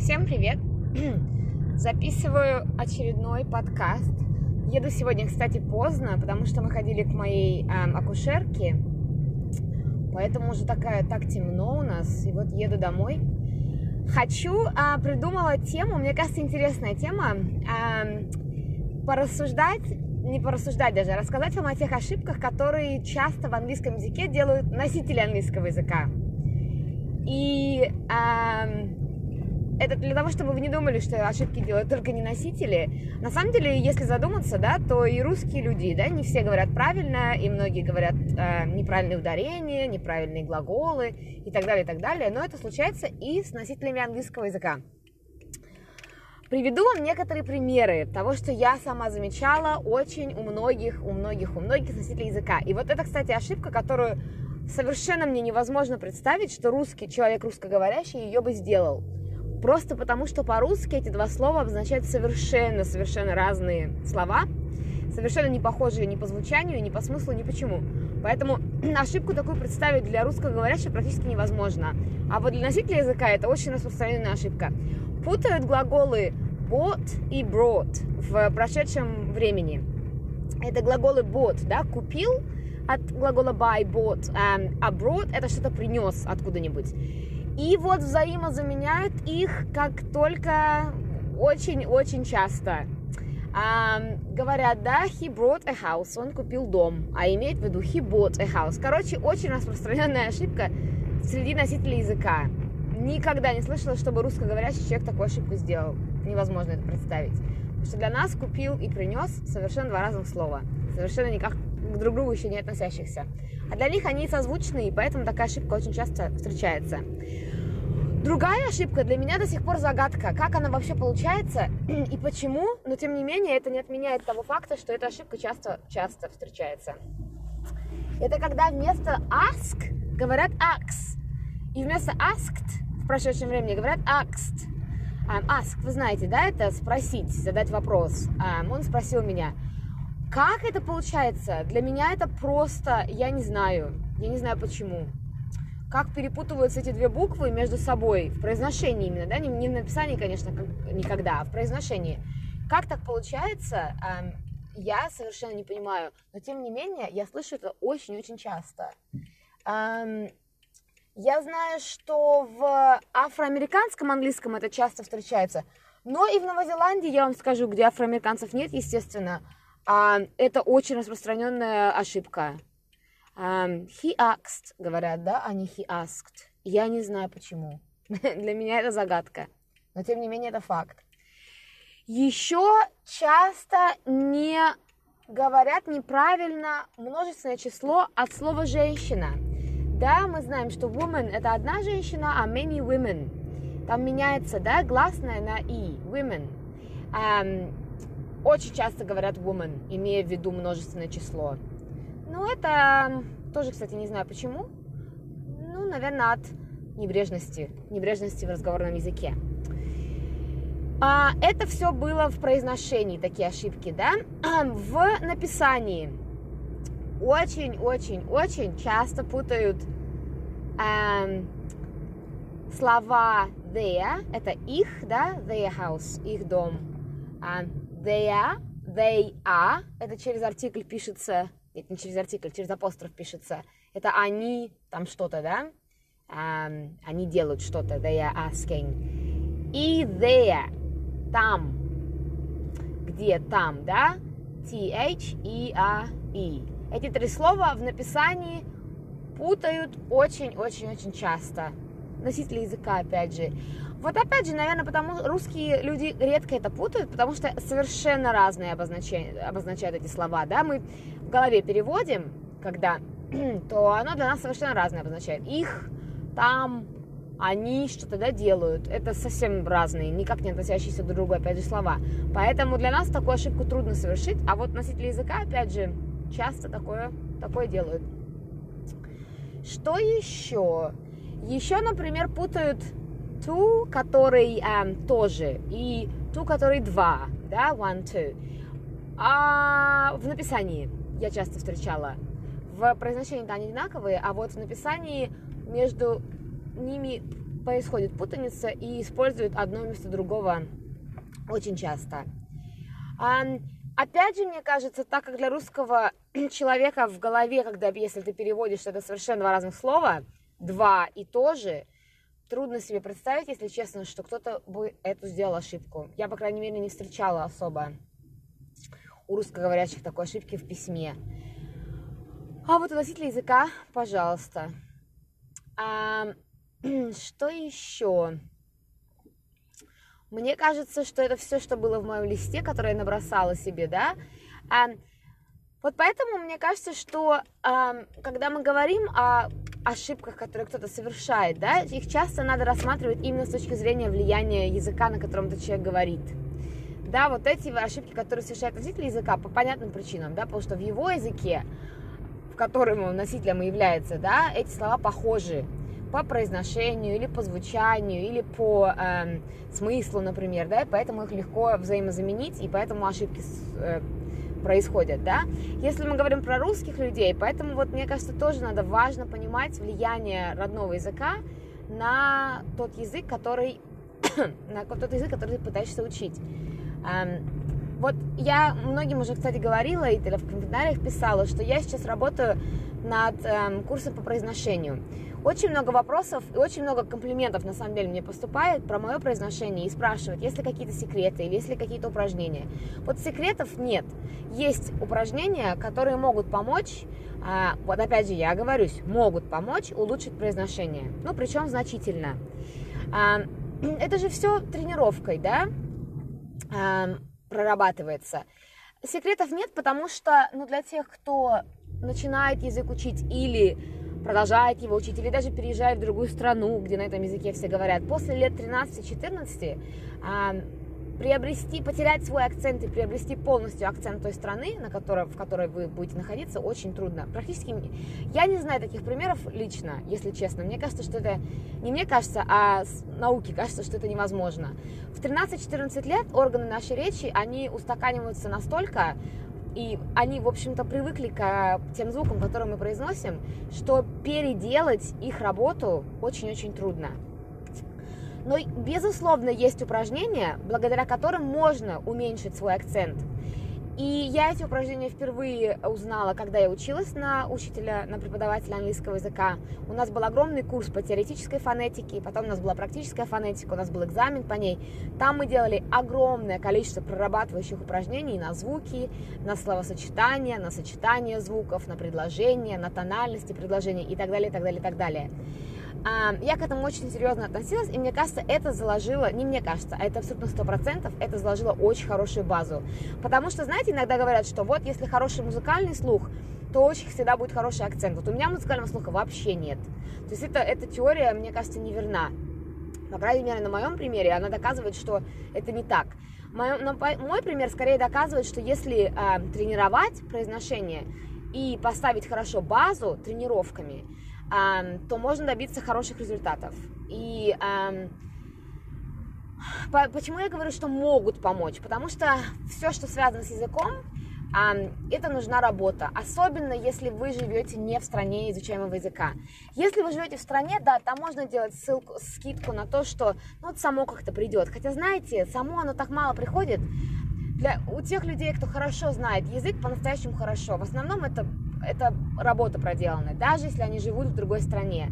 Всем привет! Записываю очередной подкаст. Еду сегодня, кстати, поздно, потому что мы ходили к моей эм, акушерке. Поэтому уже такая, так темно у нас. И вот еду домой. Хочу, а, придумала тему, мне кажется, интересная тема. А, порассуждать, не порассуждать даже, а рассказать вам о тех ошибках, которые часто в английском языке делают носители английского языка. И а, это для того, чтобы вы не думали, что ошибки делают только не носители. На самом деле, если задуматься, да, то и русские люди, да, не все говорят правильно, и многие говорят э, неправильные ударения, неправильные глаголы и так далее, и так далее. Но это случается и с носителями английского языка. Приведу вам некоторые примеры того, что я сама замечала очень у многих, у многих, у многих носителей языка. И вот это, кстати, ошибка, которую совершенно мне невозможно представить, что русский человек русскоговорящий ее бы сделал. Просто потому, что по-русски эти два слова обозначают совершенно-совершенно разные слова, совершенно не похожие ни по звучанию, ни по смыслу, ни почему. Поэтому ошибку такую представить для русскоговорящего практически невозможно. А вот для носителя языка это очень распространенная ошибка. Путают глаголы bought и brought в прошедшем времени. Это глаголы bought, да, купил от глагола buy, bought, а brought это что-то принес откуда-нибудь. И вот взаимозаменяют их как только очень-очень часто. А, говорят, да, he brought a house, он купил дом, а имеет в виду he bought a house. Короче, очень распространенная ошибка среди носителей языка. Никогда не слышала, чтобы русскоговорящий человек такую ошибку сделал. Невозможно это представить. Потому что для нас купил и принес совершенно два разных слова. Совершенно никак к друг другу еще не относящихся. А для них они созвучны, и поэтому такая ошибка очень часто встречается. Другая ошибка для меня до сих пор загадка, как она вообще получается и почему, но тем не менее это не отменяет того факта, что эта ошибка часто-часто встречается. Это когда вместо ask говорят ax, и вместо asked в прошедшем времени говорят asked. Um, ask, вы знаете, да, это спросить, задать вопрос. Um, он спросил меня, как это получается? Для меня это просто, я не знаю, я не знаю почему как перепутываются эти две буквы между собой в произношении именно, да, не, не в написании, конечно, как, никогда, а в произношении. Как так получается, эм, я совершенно не понимаю, но тем не менее я слышу это очень-очень часто. Эм, я знаю, что в афроамериканском английском это часто встречается, но и в Новой Зеландии, я вам скажу, где афроамериканцев нет, естественно, э, это очень распространенная ошибка. Um, he asked, говорят, да, а не he asked. Я не знаю почему. Для меня это загадка. Но тем не менее это факт. Еще часто не говорят неправильно множественное число от слова женщина. Да, мы знаем, что woman это одна женщина, а many women. Там меняется, да, гласная на и, women. Um, очень часто говорят woman, имея в виду множественное число. Ну, это тоже, кстати, не знаю почему. Ну, наверное, от небрежности. Небрежности в разговорном языке. А, это все было в произношении, такие ошибки, да? В написании очень-очень-очень часто путают эм, слова their, это их, да, their house, их дом. А their, they are, это через артикль пишется это не через артикль, через апостроф пишется. Это они, там что-то, да? Um, они делают что-то, they are asking. И there, там, где там, да? T-H-E-R-E. Эти три слова в написании путают очень-очень-очень часто. Носители языка, опять же. Вот опять же, наверное, потому русские люди редко это путают, потому что совершенно разные обозначения, обозначают эти слова, да, мы в голове переводим, когда, то оно для нас совершенно разное обозначает. Их, там, они что-то да, делают. Это совсем разные, никак не относящиеся друг к другу, опять же, слова. Поэтому для нас такую ошибку трудно совершить, а вот носители языка, опять же, часто такое, такое делают. Что еще? Еще, например, путают ту, который um, тоже, и ту, который два, да, one, two. А в написании я часто встречала. В произношении-то они одинаковые, а вот в написании между ними происходит путаница и используют одно вместо другого очень часто. Опять же, мне кажется, так как для русского человека в голове, когда если ты переводишь это совершенно два разных слова, два и то же, трудно себе представить, если честно, что кто-то бы эту сделал ошибку. Я, по крайней мере, не встречала особо у русскоговорящих такой ошибки в письме. А вот у носителя языка, пожалуйста. А, что еще? Мне кажется, что это все, что было в моем листе, которое я набросала себе, да. А, вот поэтому мне кажется, что а, когда мы говорим о ошибках, которые кто-то совершает, да, их часто надо рассматривать именно с точки зрения влияния языка, на котором этот человек говорит. Да, вот эти ошибки, которые совершает носитель языка по понятным причинам, да, потому что в его языке, в котором носителем является, да, эти слова похожи по произношению или по звучанию или по э, смыслу, например, да, и поэтому их легко взаимозаменить, и поэтому ошибки э, происходят, да. Если мы говорим про русских людей, поэтому вот мне кажется тоже надо важно понимать влияние родного языка на тот язык, который на тот язык, который ты пытаешься учить. Эм, вот я многим уже, кстати, говорила, и в комментариях писала, что я сейчас работаю над эм, курсом по произношению. Очень много вопросов и очень много комплиментов, на самом деле, мне поступает про мое произношение и спрашивают, есть ли какие-то секреты или есть ли какие-то упражнения. Вот секретов нет. Есть упражнения, которые могут помочь, а, вот опять же, я оговорюсь, могут помочь улучшить произношение. Ну, причем значительно. А, это же все тренировкой, да, а, прорабатывается. Секретов нет, потому что, ну, для тех, кто начинает язык учить или продолжает его учить, или даже переезжает в другую страну, где на этом языке все говорят, после лет 13-14 а, приобрести, потерять свой акцент и приобрести полностью акцент той страны, на которой, в которой вы будете находиться, очень трудно. Практически я не знаю таких примеров лично, если честно. Мне кажется, что это не мне кажется, а науке кажется, что это невозможно. В 13-14 лет органы нашей речи, они устаканиваются настолько, и они, в общем-то, привыкли к тем звукам, которые мы произносим, что переделать их работу очень-очень трудно. Но, безусловно, есть упражнения, благодаря которым можно уменьшить свой акцент. И я эти упражнения впервые узнала, когда я училась на учителя, на преподавателя английского языка. У нас был огромный курс по теоретической фонетике, потом у нас была практическая фонетика, у нас был экзамен по ней. Там мы делали огромное количество прорабатывающих упражнений на звуки, на словосочетания, на сочетание звуков, на предложения, на тональности предложения и так далее, и так далее, и так далее. Я к этому очень серьезно относилась, и мне кажется, это заложило, не мне кажется, а это абсолютно сто процентов, это заложило очень хорошую базу. Потому что, знаете, иногда говорят, что вот если хороший музыкальный слух, то очень всегда будет хороший акцент. Вот у меня музыкального слуха вообще нет. То есть это, эта теория, мне кажется, неверна. По крайней мере, на моем примере она доказывает, что это не так. Мой, мой пример скорее доказывает, что если э, тренировать произношение и поставить хорошо базу тренировками, то можно добиться хороших результатов. И почему я говорю, что могут помочь? Потому что все, что связано с языком, это нужна работа, особенно если вы живете не в стране изучаемого языка. Если вы живете в стране, да, там можно делать ссылку, скидку на то, что ну, вот само как-то придет. Хотя, знаете, само оно так мало приходит. Для, у тех людей, кто хорошо знает язык, по-настоящему хорошо. В основном это это работа проделанная, даже если они живут в другой стране.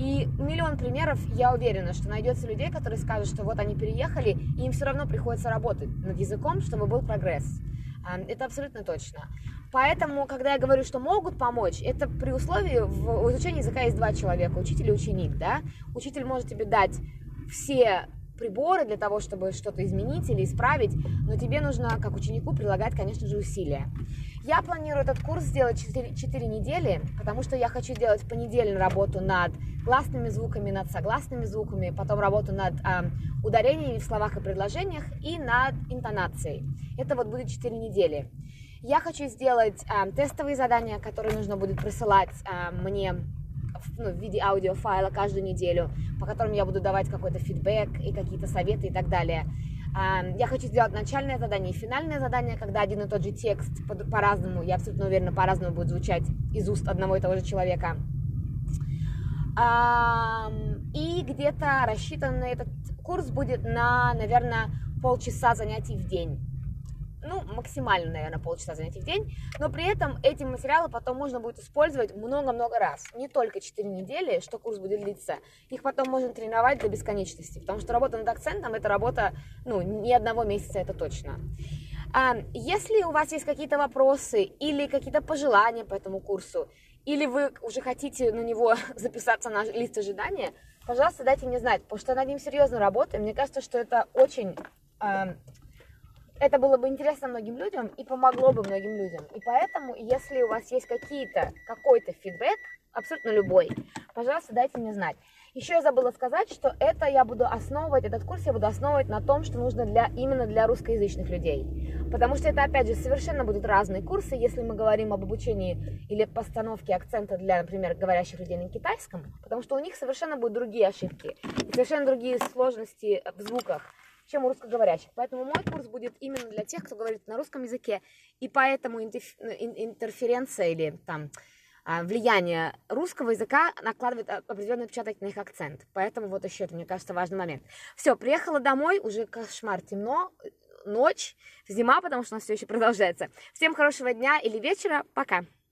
И миллион примеров, я уверена, что найдется людей, которые скажут, что вот они переехали, и им все равно приходится работать над языком, чтобы был прогресс. А, это абсолютно точно. Поэтому, когда я говорю, что могут помочь, это при условии, в изучении языка есть два человека, учитель и ученик, да? Учитель может тебе дать все приборы для того, чтобы что-то изменить или исправить, но тебе нужно, как ученику, прилагать, конечно же, усилия. Я планирую этот курс сделать 4, 4 недели, потому что я хочу сделать понедельную работу над гласными звуками, над согласными звуками, потом работу над э, ударениями в словах и предложениях и над интонацией. Это вот будет 4 недели. Я хочу сделать э, тестовые задания, которые нужно будет присылать э, мне в, ну, в виде аудиофайла каждую неделю, по которым я буду давать какой-то фидбэк и какие-то советы и так далее. Я хочу сделать начальное задание и финальное задание, когда один и тот же текст по-разному, я абсолютно уверена, по-разному будет звучать из уст одного и того же человека. И где-то рассчитан этот курс будет на, наверное, полчаса занятий в день ну, максимально, наверное, полчаса занятий в день, но при этом эти материалы потом можно будет использовать много-много раз, не только 4 недели, что курс будет длиться, их потом можно тренировать до бесконечности, потому что работа над акцентом – это работа, ну, не одного месяца, это точно. А, если у вас есть какие-то вопросы или какие-то пожелания по этому курсу, или вы уже хотите на него записаться на лист ожидания, пожалуйста, дайте мне знать, потому что над ним серьезно работаем. Мне кажется, что это очень э, это было бы интересно многим людям и помогло бы многим людям. И поэтому, если у вас есть какие-то, какой-то фидбэк, абсолютно любой, пожалуйста, дайте мне знать. Еще я забыла сказать, что это я буду основывать, этот курс я буду основывать на том, что нужно для, именно для русскоязычных людей. Потому что это, опять же, совершенно будут разные курсы, если мы говорим об обучении или постановке акцента для, например, говорящих людей на китайском, потому что у них совершенно будут другие ошибки, совершенно другие сложности в звуках чем у русскоговорящих. Поэтому мой курс будет именно для тех, кто говорит на русском языке, и поэтому интерференция или там а, влияние русского языка накладывает определенный отпечаток на их акцент. Поэтому вот еще это, мне кажется, важный момент. Все, приехала домой, уже кошмар, темно, ночь, зима, потому что у нас все еще продолжается. Всем хорошего дня или вечера, пока!